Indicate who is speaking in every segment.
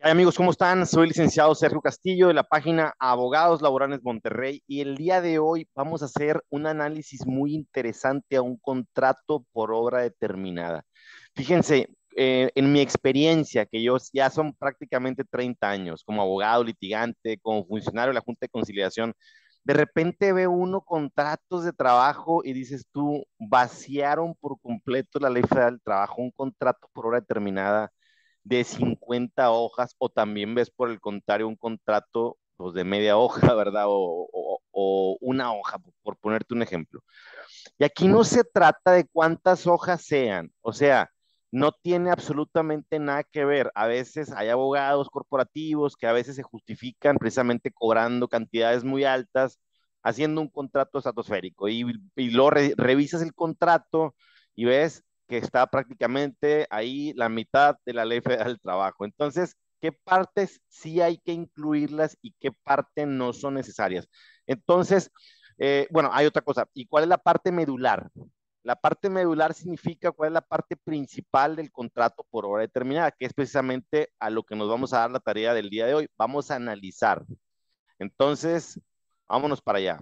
Speaker 1: Hola amigos, ¿cómo están? Soy el licenciado Sergio Castillo de la página Abogados Laborales Monterrey y el día de hoy vamos a hacer un análisis muy interesante a un contrato por obra determinada. Fíjense, eh, en mi experiencia, que yo ya son prácticamente 30 años como abogado, litigante, como funcionario de la Junta de Conciliación, de repente ve uno contratos de trabajo y dices tú, vaciaron por completo la ley federal del trabajo, un contrato por hora determinada de 50 hojas, o también ves por el contrario un contrato pues, de media hoja, ¿verdad? O, una hoja, por ponerte un ejemplo. Y aquí no se trata de cuántas hojas sean, o sea, no tiene absolutamente nada que ver. A veces hay abogados corporativos que a veces se justifican precisamente cobrando cantidades muy altas, haciendo un contrato estratosférico y, luego re, revisas el contrato y ves que está prácticamente ahí la mitad de la ley federal del trabajo. Entonces, ¿qué partes sí hay que incluirlas y qué partes no son necesarias? Entonces, eh, bueno, hay otra cosa. ¿Y cuál es la parte medular? La parte medular significa cuál es la parte principal del contrato por hora determinada, que es precisamente a lo que nos vamos a dar la tarea del día de hoy. Vamos a analizar. Entonces, vámonos para allá.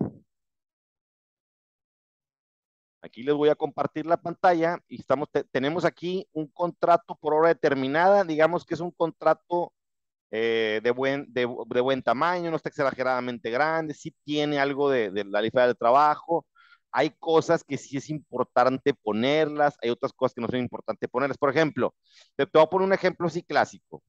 Speaker 1: Aquí les voy a compartir la pantalla y estamos, te, tenemos aquí un contrato por hora determinada, digamos que es un contrato eh, de, buen, de, de, buen tamaño, no está exageradamente grande, sí tiene algo de, de la lista del trabajo, hay cosas que sí es importante ponerlas, hay otras cosas que no son importantes ponerlas. Por ejemplo, te, te voy a poner un ejemplo así clásico.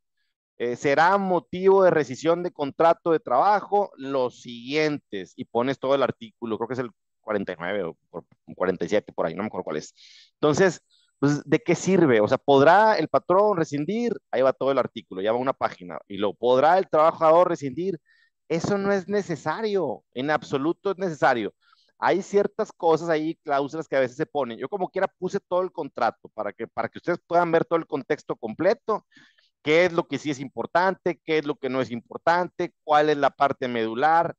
Speaker 1: Eh, será motivo de rescisión de contrato de trabajo los siguientes y pones todo el artículo, creo que es el 49 o 47 por ahí, no me acuerdo cuál es. Entonces, pues, ¿de qué sirve? O sea, ¿podrá el patrón rescindir? Ahí va todo el artículo, ya va una página. Y lo podrá el trabajador rescindir. Eso no es necesario, en absoluto es necesario. Hay ciertas cosas ahí, cláusulas que a veces se ponen. Yo como quiera puse todo el contrato para que, para que ustedes puedan ver todo el contexto completo, qué es lo que sí es importante, qué es lo que no es importante, cuál es la parte medular,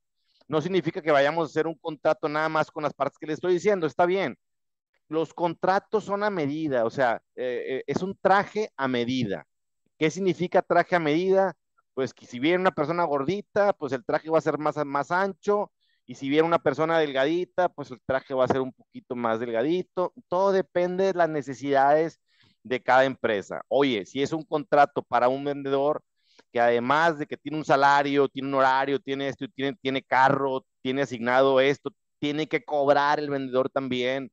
Speaker 1: no significa que vayamos a hacer un contrato nada más con las partes que le estoy diciendo, está bien. Los contratos son a medida, o sea, eh, eh, es un traje a medida. ¿Qué significa traje a medida? Pues que si viene una persona gordita, pues el traje va a ser más, más ancho, y si viene una persona delgadita, pues el traje va a ser un poquito más delgadito. Todo depende de las necesidades de cada empresa. Oye, si es un contrato para un vendedor, que además de que tiene un salario, tiene un horario, tiene esto, tiene, tiene carro, tiene asignado esto, tiene que cobrar el vendedor también,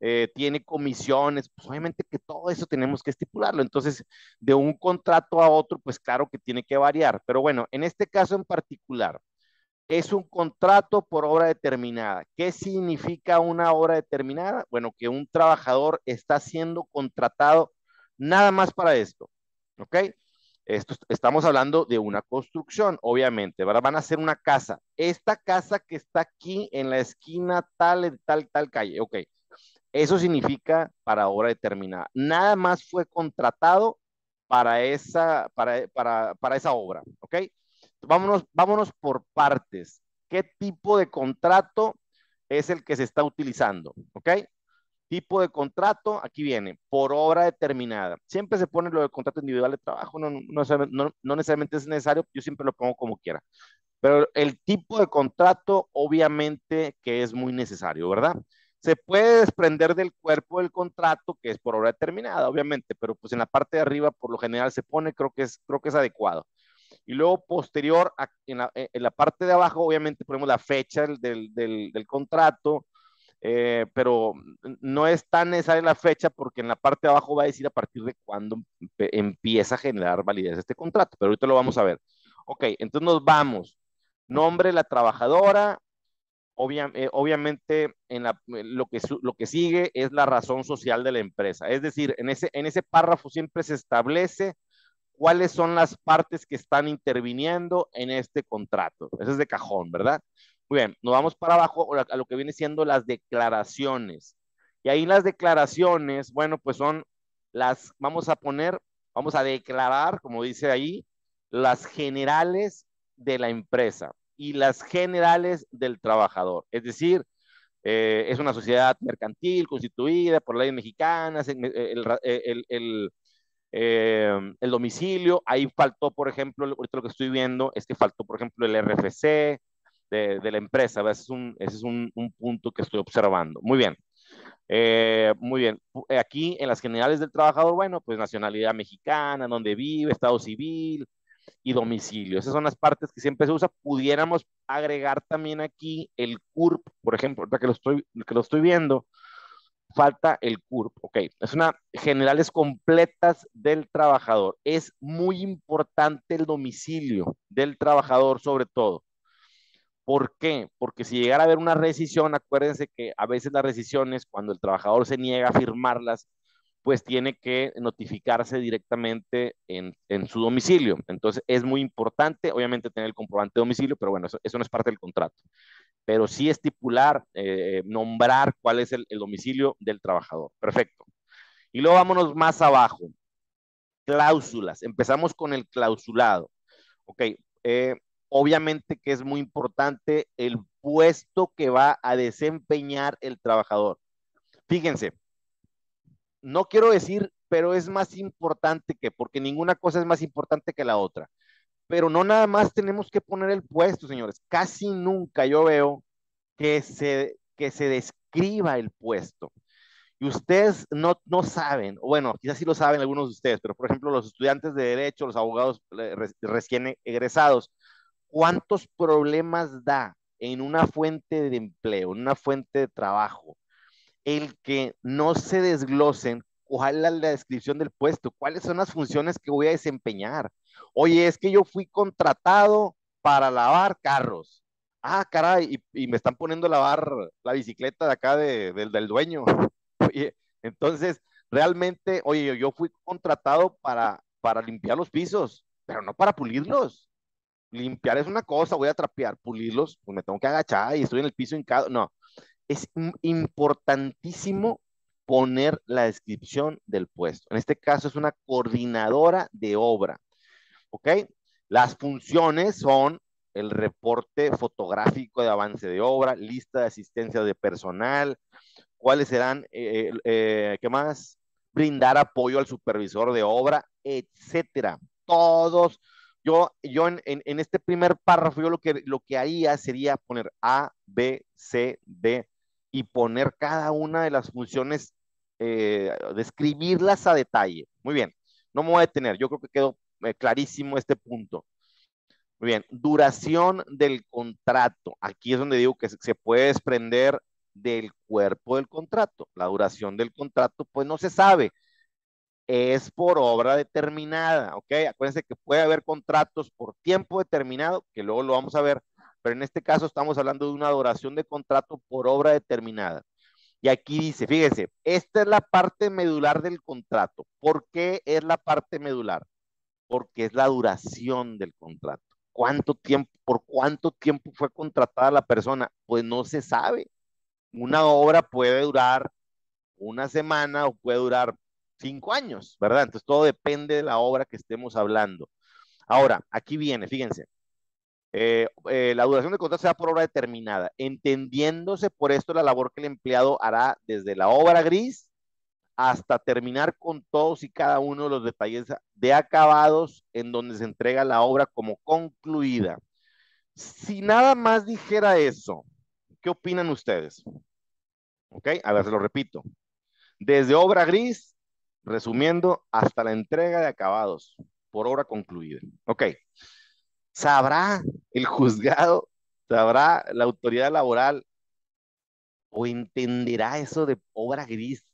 Speaker 1: eh, tiene comisiones, pues obviamente que todo eso tenemos que estipularlo. Entonces, de un contrato a otro, pues claro que tiene que variar. Pero bueno, en este caso en particular, es un contrato por obra determinada. ¿Qué significa una obra determinada? Bueno, que un trabajador está siendo contratado nada más para esto. ¿Ok? Esto, estamos hablando de una construcción, obviamente. Van a hacer una casa. Esta casa que está aquí en la esquina tal, tal, tal calle, ok. Eso significa para obra determinada. Nada más fue contratado para esa, para, para, para esa obra, ¿ok? Vámonos, vámonos por partes. ¿Qué tipo de contrato es el que se está utilizando? ¿Ok? Tipo de contrato, aquí viene, por obra determinada. Siempre se pone lo de contrato individual de trabajo, no, no, no, no necesariamente es necesario, yo siempre lo pongo como quiera. Pero el tipo de contrato, obviamente que es muy necesario, ¿verdad? Se puede desprender del cuerpo del contrato, que es por obra determinada, obviamente, pero pues en la parte de arriba, por lo general, se pone, creo que es, creo que es adecuado. Y luego, posterior, a, en, la, en, la, parte de abajo, obviamente, ponemos la fecha del, del, del, del contrato, eh, pero no es tan necesaria la fecha porque en la parte de abajo va a decir a partir de cuándo empieza a generar validez este contrato, pero ahorita lo vamos a ver. Ok, entonces nos vamos. Nombre de la trabajadora, Obvia, eh, obviamente en la, lo, que, lo que sigue es la razón social de la empresa. Es decir, en ese, en ese párrafo siempre se establece cuáles son las partes que están interviniendo en este contrato. Eso es de cajón, ¿verdad? Muy bien, nos vamos para abajo a lo que viene siendo las declaraciones. Y ahí las declaraciones, bueno, pues son las, vamos a poner, vamos a declarar, como dice ahí, las generales de la empresa y las generales del trabajador. Es decir, eh, es una sociedad mercantil constituida por leyes mexicanas, el, el, Eh, el domicilio, ahí faltó, por ejemplo, ahorita lo que estoy viendo es que faltó, por ejemplo, el RFC de, la empresa. Ese es, un, ese es un, un, punto que estoy observando. Muy bien. Eh, muy bien. Aquí en las generales del trabajador, bueno, pues nacionalidad mexicana, donde vive, estado civil y domicilio. Esas son las partes que siempre se usa. Pudiéramos agregar también aquí el CURP, por ejemplo, ahorita que lo estoy, que lo estoy viendo falta el CURP, ok. Es una generales completas del trabajador. Es muy importante el domicilio del trabajador sobre todo. ¿Por qué? Porque si llegara a haber una rescisión, acuérdense que a veces las rescisiones, cuando el trabajador se niega a firmarlas, pues tiene que notificarse directamente en, en, su domicilio. Entonces es muy importante, obviamente, tener el comprobante de domicilio, pero bueno, eso, eso no es parte del contrato pero sí estipular, eh, nombrar cuál es el, el, domicilio del trabajador. Perfecto. Y luego vámonos más abajo. Cláusulas. Empezamos con el clausulado. Ok. Eh, obviamente que es muy importante el puesto que va a desempeñar el trabajador. Fíjense, no quiero decir, pero es más importante que, porque ninguna cosa es más importante que la otra pero no nada más tenemos que poner el puesto, señores. Casi nunca yo veo que se, que se describa el puesto. Y ustedes no, no saben, bueno, quizás sí lo saben algunos de ustedes, pero por ejemplo los estudiantes de derecho, los abogados eh, recién egresados, ¿cuántos problemas da en una fuente de empleo, en una fuente de trabajo, el que no se desglosen es la descripción del puesto, cuáles son las funciones que voy a desempeñar? Oye, es que yo fui contratado para lavar carros. Ah, caray, y, me están poniendo a lavar la bicicleta de acá de, del dueño. Oye, entonces, realmente, oye, yo fui contratado para, para limpiar los pisos, pero no para pulirlos. Limpiar es una cosa, voy a trapear, pulirlos, pues me tengo que agachar y estoy en el piso hincado. No, es importantísimo poner la descripción del puesto. En este caso es una coordinadora de obra. ¿ok? Las funciones son el reporte fotográfico de avance de obra, lista de asistencia de personal, cuáles serán, eh, eh, ¿qué más? Brindar apoyo al supervisor de obra, etcétera. Todos, yo, yo en, en, este primer párrafo, lo que, lo que haría sería poner A, B, C, D y poner cada una de las funciones, eh, describirlas a detalle. Muy bien, no me voy a detener, yo creo que quedó eh, clarísimo este punto. Muy bien, duración del contrato. Aquí es donde digo que se puede desprender del cuerpo del contrato. La duración del contrato, pues no se sabe. Es por obra determinada, ¿ok? Acuérdense que puede haber contratos por tiempo determinado, que luego lo vamos a ver, pero en este caso estamos hablando de una duración de contrato por obra determinada. Y aquí dice, fíjese, esta es la parte medular del contrato. ¿Por qué es la parte medular? porque es la duración del contrato. ¿Cuánto tiempo, por cuánto tiempo fue contratada la persona? Pues no se sabe. Una obra puede durar una semana o puede durar cinco años, ¿verdad? Entonces todo depende de la obra que estemos hablando. Ahora, aquí viene, fíjense. Eh, eh, la duración del contrato se da por obra determinada, entendiéndose por esto la labor que el empleado hará desde la obra gris hasta terminar con todos y cada uno de los detalles de acabados en donde se entrega la obra como concluida. Si nada más dijera eso, ¿qué opinan ustedes? Ok, a ver, se lo repito. Desde obra gris, resumiendo, hasta la entrega de acabados por obra concluida. Ok, ¿sabrá el juzgado, sabrá la autoridad laboral o entenderá eso de obra gris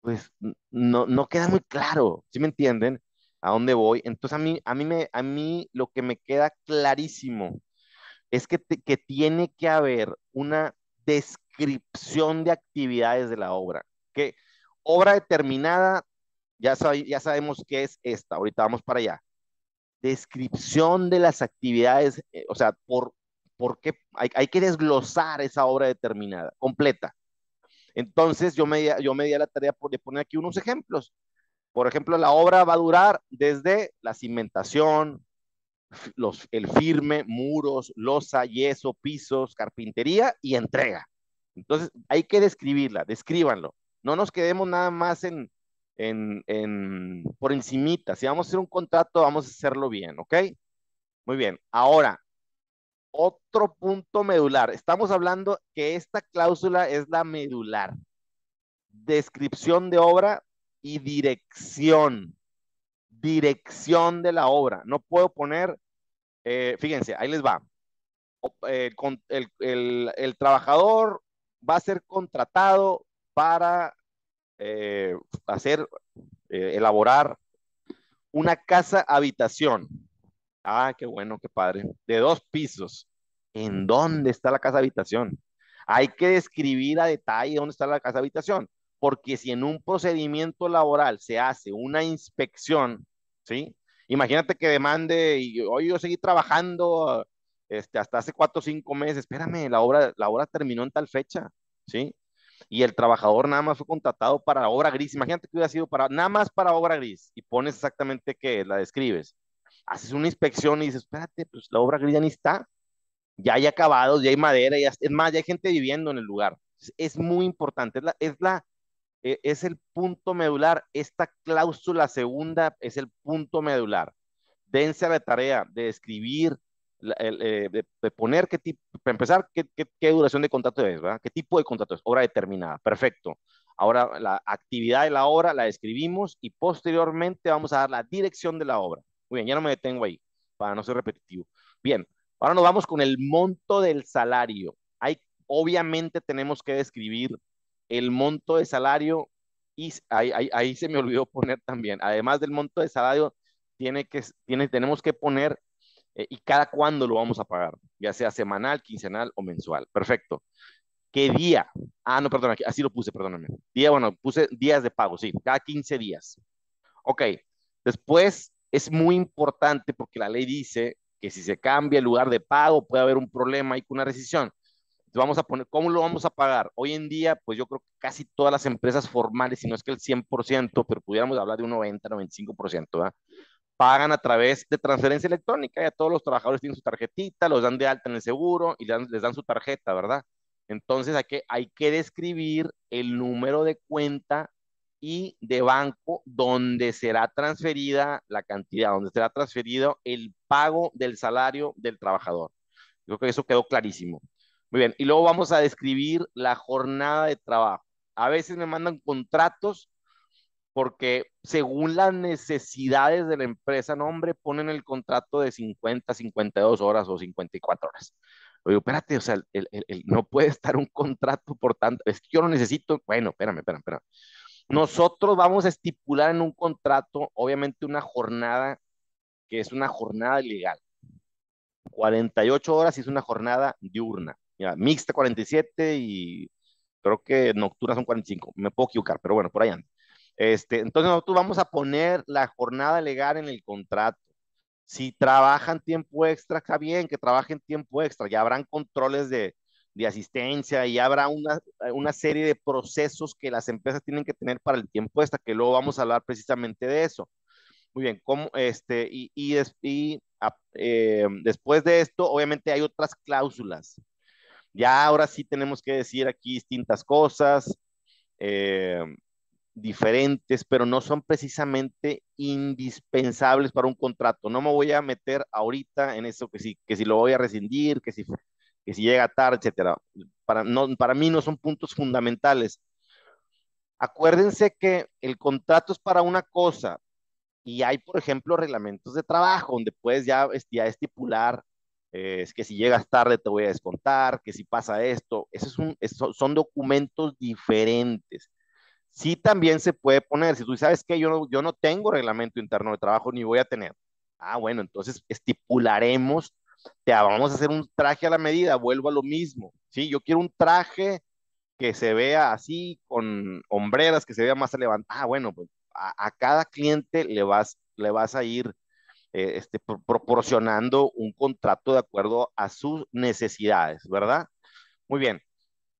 Speaker 1: pues no, no queda muy claro, ¿sí me entienden? ¿A dónde voy? Entonces a mí, a mí, me, a mí lo que me queda clarísimo es que, que tiene que haber una descripción de actividades de la obra. Que obra determinada, ya, ya sabemos qué es esta, ahorita vamos para allá. Descripción de las actividades, eh, o sea, por, por qué hay, hay que desglosar esa obra determinada, completa. Entonces yo me, yo me di a la tarea de poner aquí unos ejemplos. Por ejemplo, la obra va a durar desde la cimentación, los, el firme, muros, losa, yeso, pisos, carpintería y entrega. Entonces hay que describirla, descríbanlo. No nos quedemos nada más en, en, en, por encimita. Si vamos a hacer un contrato, vamos a hacerlo bien, ¿ok? Muy bien. Ahora, otro punto medular. Estamos hablando que esta cláusula es la medular. Descripción de obra y dirección. Dirección de la obra. No puedo poner, eh, fíjense, ahí les va. Eh, el, el, trabajador va a ser contratado para eh, hacer, eh, elaborar una casa habitación. Ah, qué bueno, qué padre. De dos pisos. ¿En dónde está la casa habitación? Hay que describir a detalle dónde está la casa habitación, porque si en un procedimiento laboral se hace una inspección, ¿sí? Imagínate que demande y hoy yo seguí trabajando este, hasta hace cuatro o cinco meses, espérame, la obra, la obra terminó en tal fecha, ¿sí? Y el trabajador nada más fue contratado para obra gris. Imagínate que hubiera sido para, nada más para obra gris y pones exactamente qué, la describes. Haces una inspección y dices, espérate, pues la obra gris ya ni está. Ya hay acabados, ya hay madera, ya, es más, ya hay gente viviendo en el lugar. Es muy importante, es la, es la, e, es el punto medular. Esta cláusula segunda es el punto medular. Dense a la tarea de escribir eh, de, poner qué tipo, para empezar, qué, qué, duración de contrato es, ¿verdad? ¿Qué tipo de contrato es? Hora determinada, perfecto. Ahora la actividad de la obra la describimos y posteriormente vamos a dar la dirección de la obra. Muy bien, ya no me detengo ahí para no ser repetitivo. Bien, ahora nos vamos con el monto del salario. Hay, obviamente tenemos que describir el monto de salario y ahí, ahí, ahí se me olvidó poner también, además del monto de salario, tiene que, tiene, tenemos que poner eh, y cada cuándo lo vamos a pagar, ya sea semanal, quincenal o mensual. Perfecto. ¿Qué día? Ah, no, perdón, así lo puse, perdóname. Día, bueno, puse días de pago, sí, cada 15 días. Ok, después es muy importante porque la ley dice que si se cambia el lugar de pago puede haber un problema ahí con una rescisión. Vamos a poner, ¿cómo lo vamos a pagar? Hoy en día, pues yo creo que casi todas las empresas formales, si no es que el 100%, pero pudiéramos hablar de un 90, 95%, ¿verdad? Pagan a través de transferencia electrónica. Ya todos los trabajadores tienen su tarjetita, los dan de alta en el seguro y les dan, su tarjeta, ¿verdad? Entonces hay que, hay que describir el número de cuenta y de banco donde será transferida la cantidad, donde será transferido el pago del salario del trabajador. Creo que eso quedó clarísimo. Muy bien, y luego vamos a describir la jornada de trabajo. A veces me mandan contratos porque según las necesidades de la empresa, no, hombre, ponen el contrato de 50, 52 horas o 54 horas. Oye, espérate, o sea, el, el, no puede estar un contrato por tanto, es que yo lo necesito, bueno, espérame, espérame, espérame. Nosotros vamos a estipular en un contrato, obviamente, una jornada que es una jornada legal. 48 horas y es una jornada diurna. Ya, mixta 47 y creo que nocturna son 45. Me puedo equivocar, pero bueno, por ahí anda. Este, entonces nosotros vamos a poner la jornada legal en el contrato. Si trabajan tiempo extra, está bien que trabajen tiempo extra. Ya habrán controles de, asistencia y habrá una, serie de procesos que las empresas tienen que tener para el tiempo extra, que luego vamos a hablar precisamente de eso. Muy bien, ¿cómo, este, y eh, después de esto, obviamente hay otras cláusulas. Ya ahora sí tenemos que decir aquí distintas cosas. Eh, diferentes, pero no son precisamente indispensables para un contrato. No me voy a meter ahorita en eso que si, que si lo voy a rescindir, que si, que si llega tarde, etcétera. Para, no, para mí no son puntos fundamentales. Acuérdense que el contrato es para una cosa y hay, por ejemplo, reglamentos de trabajo donde puedes ya, ya estipular eh, que si llegas tarde te voy a descontar, que si pasa esto. Esos un, son documentos diferentes sí también se puede poner, si tú sabes que yo no, yo no tengo reglamento interno de trabajo ni voy a tener, ah, bueno, entonces estipularemos, te vamos a hacer un traje a la medida, vuelvo a lo mismo, ¿sí? Yo quiero un traje que se vea así, con hombreras, que se vea más levantado. Ah, bueno, pues a, cada cliente le vas, le vas a ir eh, este, proporcionando un contrato de acuerdo a sus necesidades, ¿verdad? Muy bien.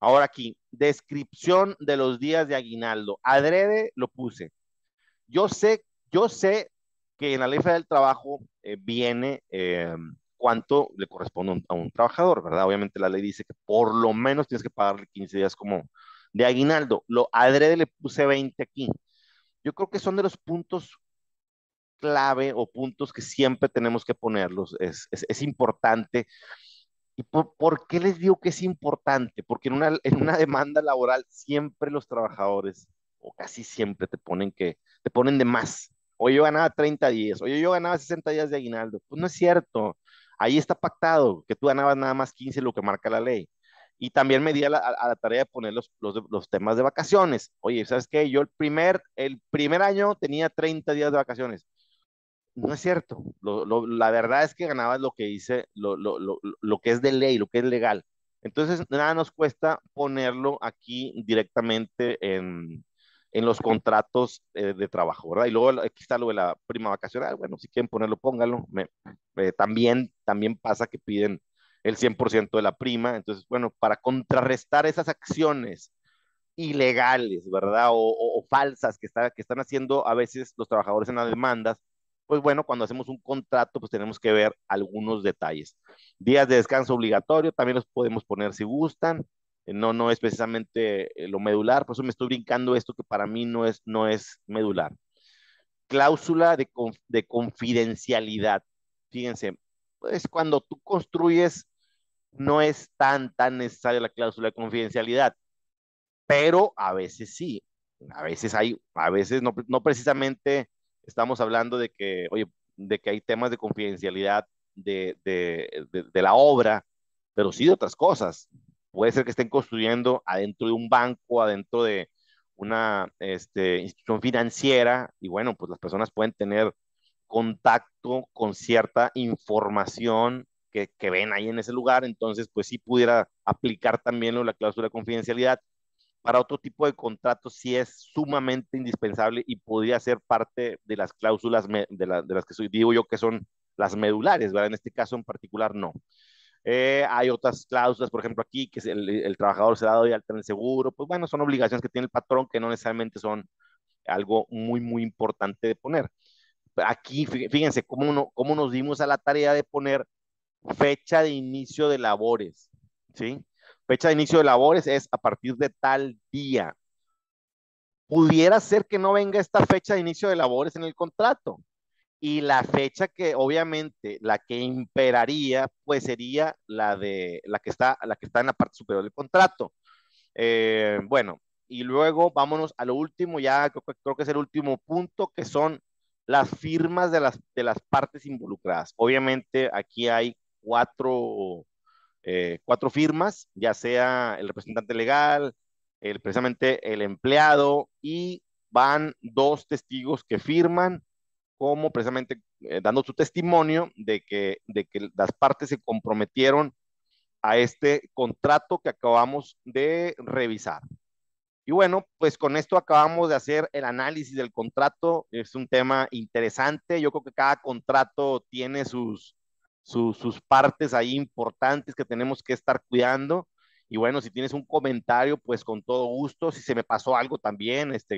Speaker 1: Ahora aquí, descripción de los días de aguinaldo. Adrede lo puse. Yo sé, yo sé que en la ley federal del trabajo eh, viene eh, cuánto le corresponde a un trabajador, ¿verdad? Obviamente la ley dice que por lo menos tienes que pagarle 15 días como de aguinaldo. Lo adrede le puse 20 aquí. yo creo que son de los puntos clave o puntos que siempre tenemos que ponerlos. Es, es, es importante. ¿Y por, por, qué les digo que es importante? Porque en una, en una demanda laboral siempre los trabajadores, o casi siempre, te ponen que, te ponen de más. Oye, yo ganaba 30 días, oye, yo ganaba 60 días de aguinaldo. Pues no es cierto. Ahí está pactado que tú ganabas nada más 15 lo que marca la ley. Y también me di a la, a la tarea de poner los, los, los, temas de vacaciones. Oye, ¿sabes qué? Yo el primer, el primer año tenía 30 días de vacaciones no es cierto. La verdad es que ganabas lo que dice, lo, lo, que es de ley, lo que es legal. Entonces, nada nos cuesta ponerlo aquí directamente en, en los contratos eh, de trabajo, ¿verdad? Y luego aquí está lo de la prima vacacional. Bueno, si quieren ponerlo, pónganlo. Eh, también, también pasa que piden el 100% de la prima. Entonces, bueno, para contrarrestar esas acciones ilegales, ¿verdad? O falsas que, está, que están haciendo a veces los trabajadores en las demandas, pues bueno, cuando hacemos un contrato, pues tenemos que ver algunos detalles. Días de descanso obligatorio, también los podemos poner si gustan. Eh, no, no es precisamente eh, lo medular, por eso me estoy brincando esto que para mí no es, no es medular. Cláusula de, de confidencialidad. Fíjense, pues cuando tú construyes, no es tan, tan necesaria la cláusula de confidencialidad, pero a veces sí. A veces hay, a veces no, no precisamente estamos hablando de que, oye, de que hay temas de confidencialidad de, de, la obra, pero sí de otras cosas. Puede ser que estén construyendo adentro de un banco, adentro de una este, institución financiera, y bueno, pues las personas pueden tener contacto con cierta información que, que ven ahí en ese lugar, entonces pues sí pudiera aplicar también la cláusula de confidencialidad, para otro tipo de contratos sí es sumamente indispensable y podría ser parte de las cláusulas de, la, de las que soy, digo yo que son las medulares, ¿verdad? En este caso en particular no. Eh, hay otras cláusulas, por ejemplo, aquí, que el, el trabajador se ha dado de alta en el seguro, pues bueno, son obligaciones que tiene el patrón que no necesariamente son algo muy, muy importante de poner. Aquí, fíjense cómo, uno, cómo nos dimos a la tarea de poner fecha de inicio de labores, ¿sí? Fecha de inicio de labores es a partir de tal día. Pudiera ser que no venga esta fecha de inicio de labores en el contrato. Y la fecha que obviamente la que imperaría, pues sería la de la que está, la que está en la parte superior del contrato. Eh, bueno, y luego vámonos a lo último, ya creo, creo, que es el último punto, que son las firmas de las, de las partes involucradas. Obviamente aquí hay cuatro eh, cuatro firmas, ya sea el representante legal, el, precisamente el empleado, y van dos testigos que firman como precisamente eh, dando su testimonio de que, de que las partes se comprometieron a este contrato que acabamos de revisar. Y bueno, pues con esto acabamos de hacer el análisis del contrato. Es un tema interesante. Yo creo que cada contrato tiene sus, su, sus partes ahí importantes que tenemos que estar cuidando. Y bueno, si tienes un comentario, pues con todo gusto. Si se me pasó algo también, este,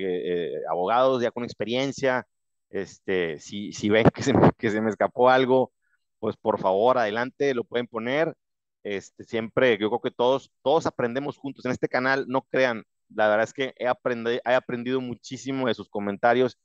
Speaker 1: eh, abogados ya con experiencia, este, si, si ven que se, me, que se me escapó algo, pues por favor, adelante, lo pueden poner. Este, siempre, yo creo que todos, todos aprendemos juntos. En este canal, no crean, la verdad es que he, aprendido, he aprendido muchísimo de sus comentarios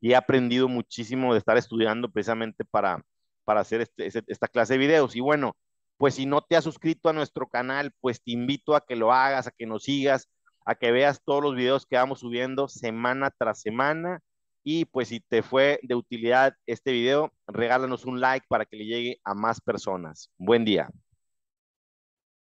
Speaker 1: y he aprendido muchísimo de estar estudiando precisamente para, para hacer este, esta clase de videos. Y bueno, pues si no te has suscrito a nuestro canal, pues te invito a que lo hagas, a que nos sigas, a que veas todos los videos que vamos subiendo semana tras semana. Y pues si te fue de utilidad este video, regálanos un like para que le llegue a más personas. Buen día.